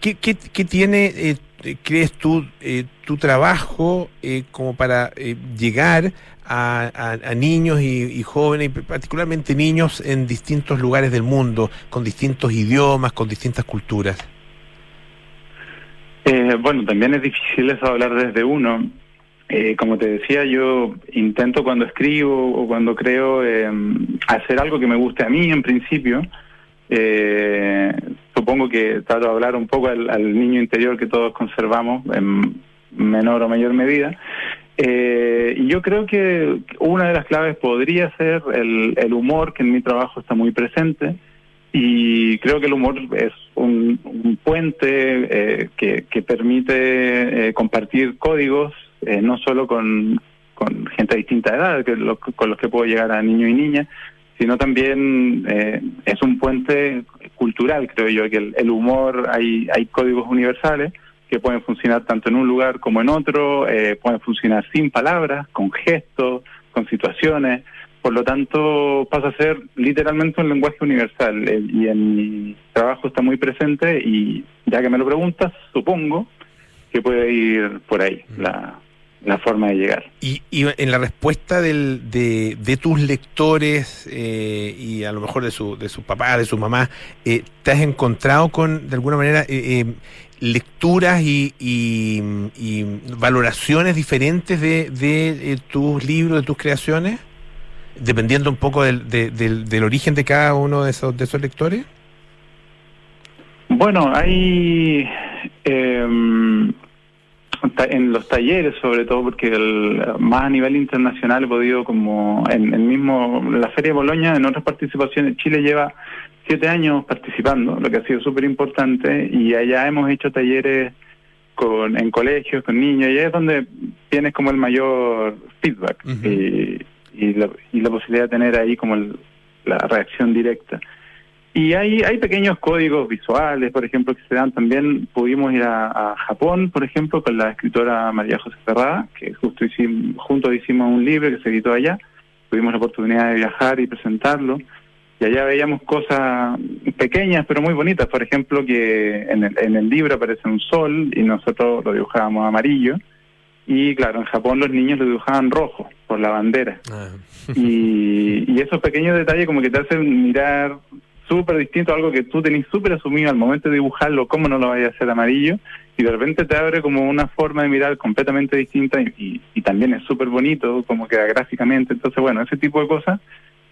¿Qué, qué, qué tiene crees tú eh, tu trabajo eh, como para eh, llegar a, niños y, jóvenes, particularmente niños en distintos lugares del mundo, con distintos idiomas, con distintas culturas? bueno, también es difícil eso hablar desde uno. como te decía, yo intento cuando escribo o cuando creo hacer algo que me guste a mí en principio. Eh, supongo que trato de hablar un poco al, niño interior que todos conservamos en menor o mayor medida. Eh, y yo creo que una de las claves podría ser el, humor, que en mi trabajo está muy presente. Y creo que el humor es un, puente eh, que, permite eh, compartir códigos, no solo con, gente de distinta edad, que con los que puedo llegar a niños y niñas, sino también eh, es un puente cultural, creo yo, que el, humor, hay, hay códigos universales que pueden funcionar tanto en un lugar como en otro, eh, pueden funcionar sin palabras, con gestos, con situaciones, por lo tanto pasa a ser literalmente un lenguaje universal. Eh, y en mi trabajo está muy presente y ya que me lo preguntas, supongo que puede ir por ahí la, la forma de llegar. Y, en la respuesta del, de, de tus lectores eh, y a lo mejor de su, de su papá, de su mamá, eh, ¿te has encontrado con, de alguna manera, eh, lecturas y, y, valoraciones diferentes de, de tus libros, de tus creaciones? Dependiendo un poco del, del, del origen de cada uno de esos, de esos lectores. Bueno, hay eh, en los talleres sobre todo porque el, más a nivel internacional he podido como en el mismo la feria de Boloña en otras participaciones Chile lleva siete años participando lo que ha sido súper importante y allá hemos hecho talleres con en colegios con niños y es donde tienes como el mayor feedback y, y, la, y la posibilidad de tener ahí como la reacción directa y hay, hay pequeños códigos visuales, por ejemplo, que se dan también. Pudimos ir a, Japón, por ejemplo, con la escritora María José Ferrada, que justo hicimos, juntos hicimos un libro que se editó allá. Tuvimos la oportunidad de viajar y presentarlo. Y allá veíamos cosas pequeñas pero muy bonitas. Por ejemplo, que en el, en el libro aparece un sol y nosotros lo dibujábamos amarillo. Y claro, en Japón los niños lo dibujaban rojo por la bandera. Ah. Y, y, esos pequeños detalles como que te hacen mirar súper distinto, algo que tú tenés súper asumido al momento de dibujarlo, cómo no lo vayas a hacer amarillo, y de repente te abre como una forma de mirar completamente distinta y, y también es súper bonito, como queda gráficamente, entonces bueno, ese tipo de cosas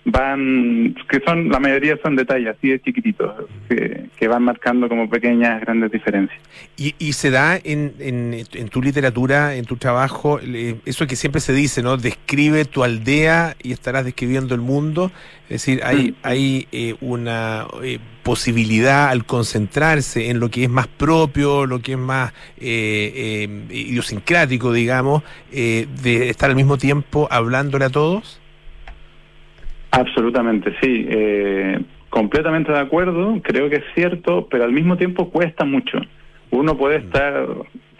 van, que son, la mayoría son detalles así de chiquititos, que, que van marcando como pequeñas, grandes diferencias. Y, y se da en, en, en, tu literatura, en tu trabajo, eso que siempre se dice, ¿no? Describe tu aldea y estarás describiendo el mundo. Es decir, hay, mm. hay eh, una eh, posibilidad al concentrarse en lo que es más propio, lo que es más eh, idiosincrático, digamos, de estar al mismo tiempo hablándole a todos. Absolutamente, sí. Eh, completamente de acuerdo, creo que es cierto, pero al mismo tiempo cuesta mucho. Uno puede mm. estar,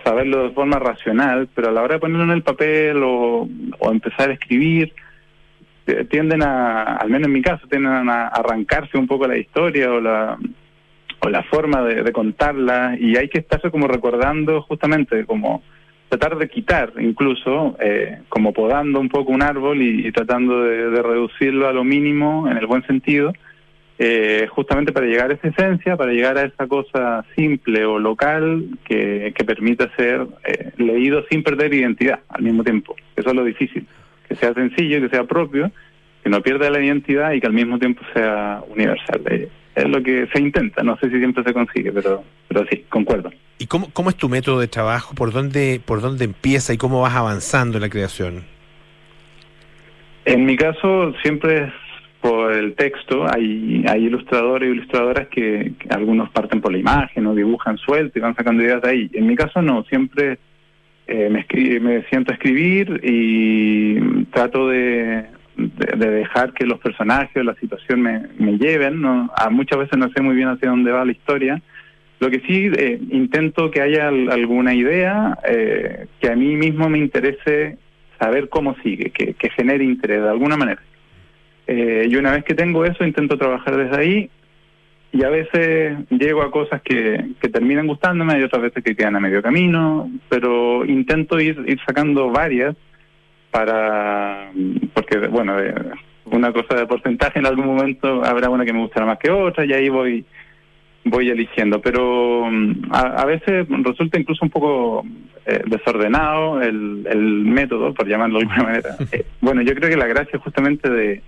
saberlo de forma racional, pero a la hora de ponerlo en el papel o, empezar a escribir, eh, tienden a, al menos en mi caso, tienden a arrancarse un poco la historia o la o la forma de, de contarla y hay que estarse como recordando justamente como tratar de quitar incluso, eh, como podando un poco un árbol y, tratando de, reducirlo a lo mínimo en el buen sentido, eh, justamente para llegar a esa esencia, para llegar a esa cosa simple o local que, que permita ser eh, leído sin perder identidad al mismo tiempo. Eso es lo difícil, que sea sencillo, que sea propio, que no pierda la identidad y que al mismo tiempo sea universal. Eh, es lo que se intenta, no sé si siempre se consigue, pero, pero sí, concuerdo. ¿Y cómo, cómo es tu método de trabajo? ¿Por dónde, ¿Por dónde empieza y cómo vas avanzando en la creación? En mi caso siempre es por el texto. Hay, hay ilustradores y ilustradoras que, algunos parten por la imagen o dibujan suelto y van sacando ideas de ahí. En mi caso no, siempre eh, me, me siento a escribir y trato de, de, dejar que los personajes o la situación me, me lleven. ¿no? A muchas veces no sé muy bien hacia dónde va la historia. Lo que sí eh, intento que haya alguna idea eh, que a mí mismo me interese saber cómo sigue, que, que genere interés de alguna manera. Eh, y una vez que tengo eso, intento trabajar desde ahí y a veces llego a cosas que, que terminan gustándome y otras veces que quedan a medio camino, pero intento ir, ir sacando varias para, porque bueno, una cosa de porcentaje en algún momento habrá una que me gustará más que otra y ahí voy voy eligiendo, pero mm, a, veces resulta incluso un poco eh, desordenado el, el método, por llamarlo de alguna manera. Eh, bueno, yo creo que la gracia justamente de,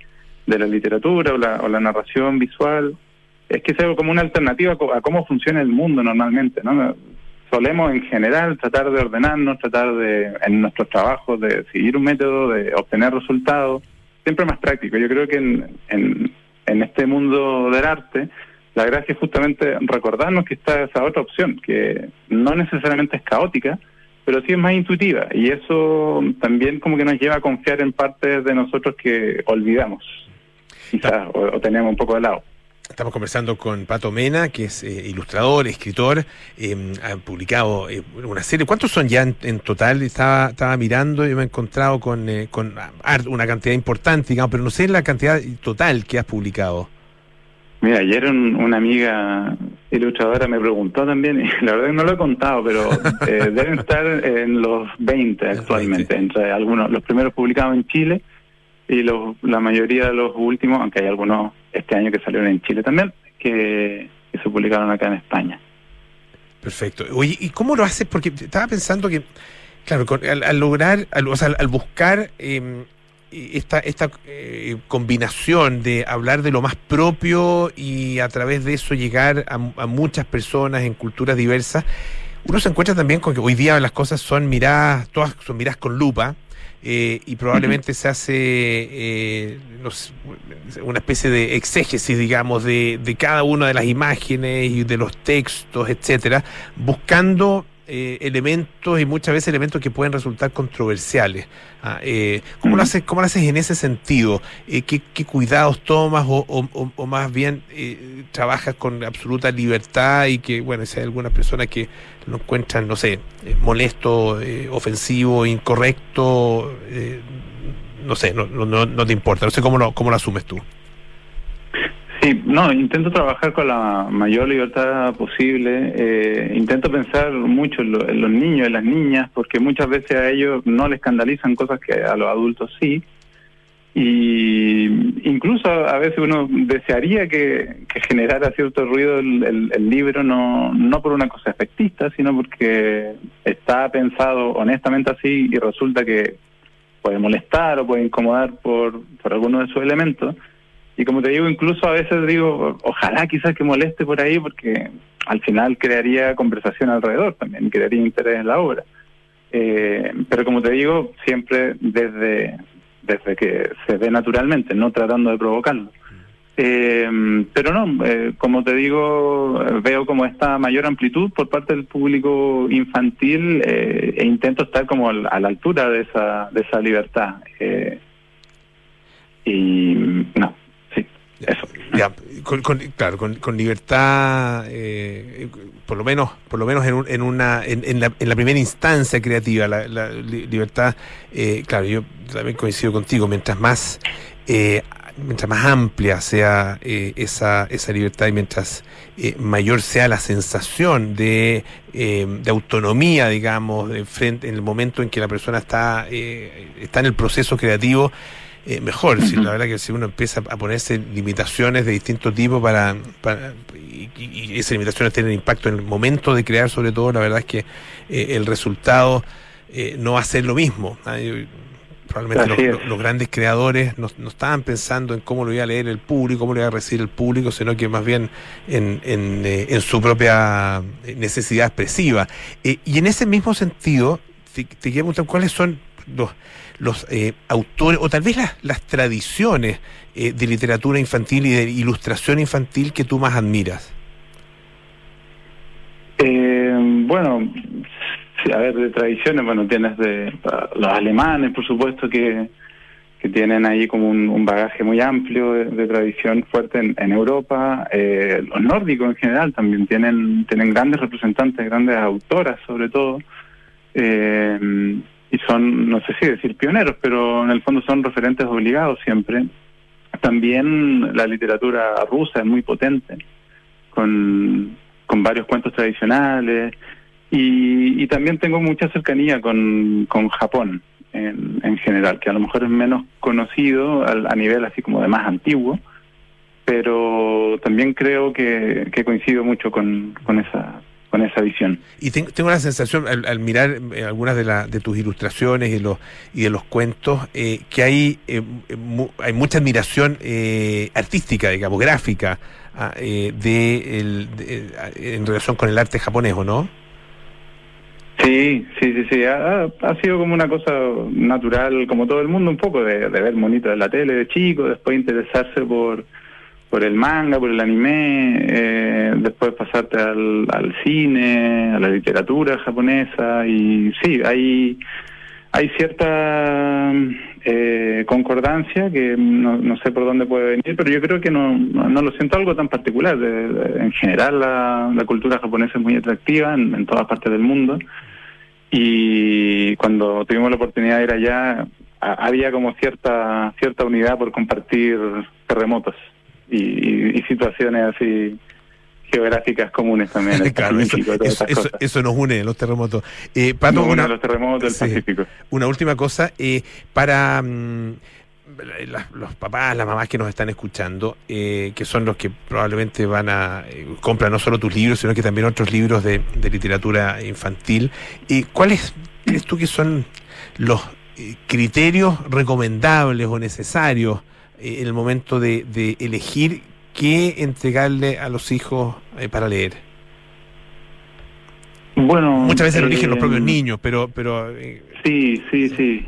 de la literatura o la, o la narración visual, es que sea como una alternativa a cómo funciona el mundo normalmente, ¿no? Solemos en general tratar de ordenarnos, tratar de, en nuestros trabajos, de seguir un método, de obtener resultados, siempre más práctico. Yo creo que en, en, este mundo del arte, la gracia es justamente recordarnos que está esa otra opción, que no necesariamente es caótica, pero sí es más intuitiva. Y eso también como que nos lleva a confiar en partes de nosotros que olvidamos quizás, o, tenemos un poco de lado. Estamos conversando con Pato Mena, que es eh, ilustrador, escritor, eh, ha publicado eh, una serie. ¿Cuántos son ya en, total? Estaba, estaba mirando, yo me he encontrado con, con una cantidad importante, digamos, pero no sé la cantidad total que has publicado. Mira, ayer una amiga ilustradora me preguntó también, y la verdad que no lo he contado, pero deben estar en los 20 actualmente, entre algunos, los primeros publicados en Chile y los, la mayoría de los últimos, aunque hay algunos este año que salieron en Chile también, que, se publicaron acá en España. Perfecto. Oye, ¿y cómo lo haces? Porque estaba pensando que, claro, al, lograr, al, o sea, al buscar em, esta, esta eh, combinación de hablar de lo más propio y a través de eso llegar a, a muchas personas en culturas diversas, uno se encuentra también con que hoy día las cosas son miradas, todas son miradas con lupa, eh, y probablemente se hace eh, una especie de exégesis, digamos, de, de cada una de las imágenes y de los textos, etcétera, buscando eh, elementos y muchas veces elementos que pueden resultar controversiales. Ah, eh, ¿cómo, lo haces, ¿Cómo lo haces en ese sentido? Eh, ¿qué, cuidados tomas o, o, más bien eh, trabajas con absoluta libertad y que, bueno, si hay alguna persona que lo encuentran, no sé, molesto, ofensivo, incorrecto, no sé, no, no, no te importa, no sé cómo lo, cómo lo asumes tú. Sí, no, intento trabajar con la mayor libertad posible. Eh, intento pensar mucho en, los niños, en las niñas, porque muchas veces a ellos no les escandalizan cosas que a los adultos sí. Y incluso a veces uno desearía que, generara cierto ruido el, el, libro, no, no por una cosa efectista, sino porque está pensado honestamente así y resulta que puede molestar o puede incomodar por, por alguno de sus elementos. Y como te digo, incluso a veces digo, ojalá quizás que moleste por ahí porque al final crearía conversación alrededor también, crearía interés en la obra. Eh, pero como te digo, siempre desde, desde que se ve naturalmente, no tratando de provocarlo. Eh, pero no, eh, como te digo, veo como esta mayor amplitud por parte del público infantil e intento estar como a la altura de esa, de esa libertad. y no, con, claro, con, libertad, eh, por lo menos, por lo menos en, en una, en, la, en la primera instancia creativa, la, libertad, eh, claro, yo también coincido contigo, mientras más, eh, mientras más amplia sea esa, esa libertad y mientras mayor sea la sensación de, de autonomía, digamos, de frente en el momento en que la persona está, está en el proceso creativo. Eh, mejor. Si la verdad que si uno empieza a ponerse limitaciones de distintos tipos para, y, esas limitaciones tienen impacto en el momento de crear, sobre todo, la verdad es que eh, el resultado eh, no va a ser lo mismo. probablemente los, grandes creadores no, estaban pensando en cómo lo iba a leer el público, cómo lo iba a recibir el público, sino que más bien en, en, eh, su propia necesidad expresiva. Eh, y en ese mismo sentido, te, te quiero preguntar cuáles son los, los eh, autores, o tal vez las, las tradiciones de literatura infantil y de ilustración infantil que tú más admiras. bueno, a ver, de tradiciones, bueno, tienes de los alemanes, por supuesto, que, que tienen ahí como un, bagaje muy amplio de, tradición fuerte en, Europa. Eh, los nórdicos en general también tienen, tienen grandes representantes, grandes autoras sobre todo. Eh, y son, no sé si decir pioneros, pero en el fondo son referentes obligados siempre. También la literatura rusa es muy potente, con, con varios cuentos tradicionales. Y, también tengo mucha cercanía con, con Japón en, en, general, que a lo mejor es menos conocido a, nivel así como de más antiguo, pero también creo que, que coincido mucho con, con esa con esa visión. Y tengo la sensación al, mirar eh, algunas de, la, de tus ilustraciones y, los, y de los cuentos eh, que hay eh, hay mucha admiración artística, digamos, gráfica ah, de, el, en relación con el arte japonés, ¿o no? Sí, sí, sí, sí. Ha, sido como una cosa natural, como todo el mundo, un poco de, ver monitos de la tele de chico, después interesarse por por el manga, por el anime, eh, después pasarte al, al cine, a la literatura japonesa y sí, hay hay cierta eh, concordancia que no, no, sé por dónde puede venir, pero yo creo que no, no, lo siento algo tan particular. en general la, la, cultura japonesa es muy atractiva en, en todas partes del mundo y cuando tuvimos la oportunidad de ir allá había como cierta cierta unidad por compartir terremotos y, situaciones así geográficas comunes también. eso, nos une, los terremotos. Eh, una, los terremotos del Pacífico. Una última cosa, eh, para... Mm, los papás, las mamás que nos están escuchando, eh, que son los que probablemente van a eh, comprar no solo tus libros, sino que también otros libros de, literatura infantil. y ¿Cuáles crees tú que son los eh, criterios recomendables o necesarios en el momento de, de, elegir qué entregarle a los hijos para leer? Bueno, muchas veces lo eligen los propios niños, pero pero sí, sí, sí.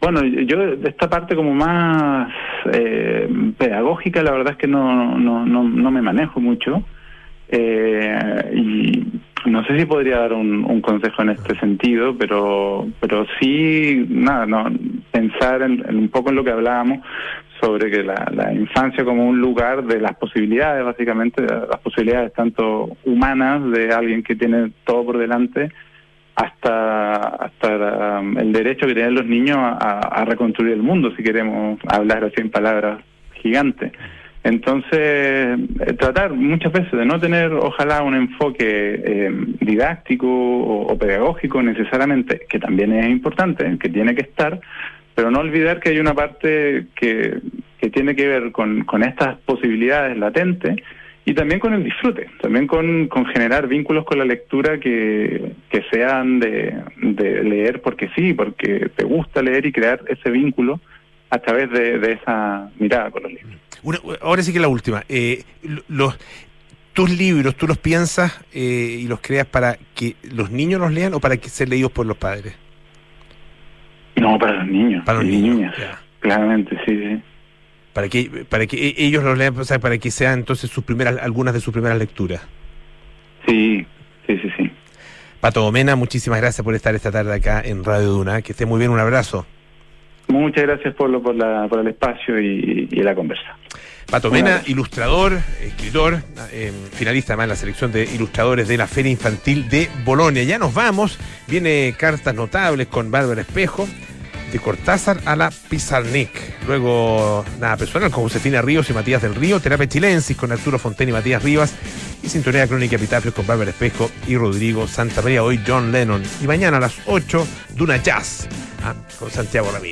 Bueno, yo de esta parte como más eh, pedagógica, la verdad es que no, no, no, no me manejo mucho. Eh, y no sé si podría dar un, consejo en este sentido, pero pero sí, nada, no pensar en, un poco en lo que hablábamos sobre que la, la, infancia como un lugar de las posibilidades, básicamente, las posibilidades tanto humanas de alguien que tiene todo por delante, hasta, hasta um, el derecho que tienen los niños a, reconstruir el mundo, si queremos hablar así en palabras gigantes. Entonces, eh, tratar muchas veces de no tener, ojalá, un enfoque eh, didáctico o, pedagógico necesariamente, que también es importante, que tiene que estar, pero no olvidar que hay una parte que, tiene que ver con, estas posibilidades latentes y también con el disfrute, también con, generar vínculos con la lectura que, sean de, leer porque sí, porque te gusta leer y crear ese vínculo a través de esa mirada con los libros. Ahora sí que la última. Eh, los, ¿Tus libros, tú los piensas eh, y los creas para que los niños los lean o para que sean leídos por los padres? No, para los niños. Para los niños. Claramente, sí, sí para que para que e-, ellos lo lean, o sea, para que sean entonces sus primeras algunas de sus primeras lecturas. Sí, sí, sí, sí. Pato Domena, muchísimas gracias por estar esta tarde acá en Radio Duna. Que esté muy bien, un abrazo. Muchas gracias por, lo, por, la, por el espacio y, la conversa. Pato Mena, ilustrador, escritor, eh, finalista además en la selección de ilustradores de la Feria Infantil de Bolonia. Ya nos vamos, viene cartas notables con Bárbara Espejo de Cortázar a la Pizarnik. Luego, nada personal con Josefina Ríos y Matías del Río, Terapia Chilensis con Arturo Fonten y Matías Rivas, y Sintonía Crónica Epitafios con Bárbara Espejo y Rodrigo Santa María. Hoy John Lennon. Y mañana a las 8, Duna Jazz ah, con Santiago Ramírez.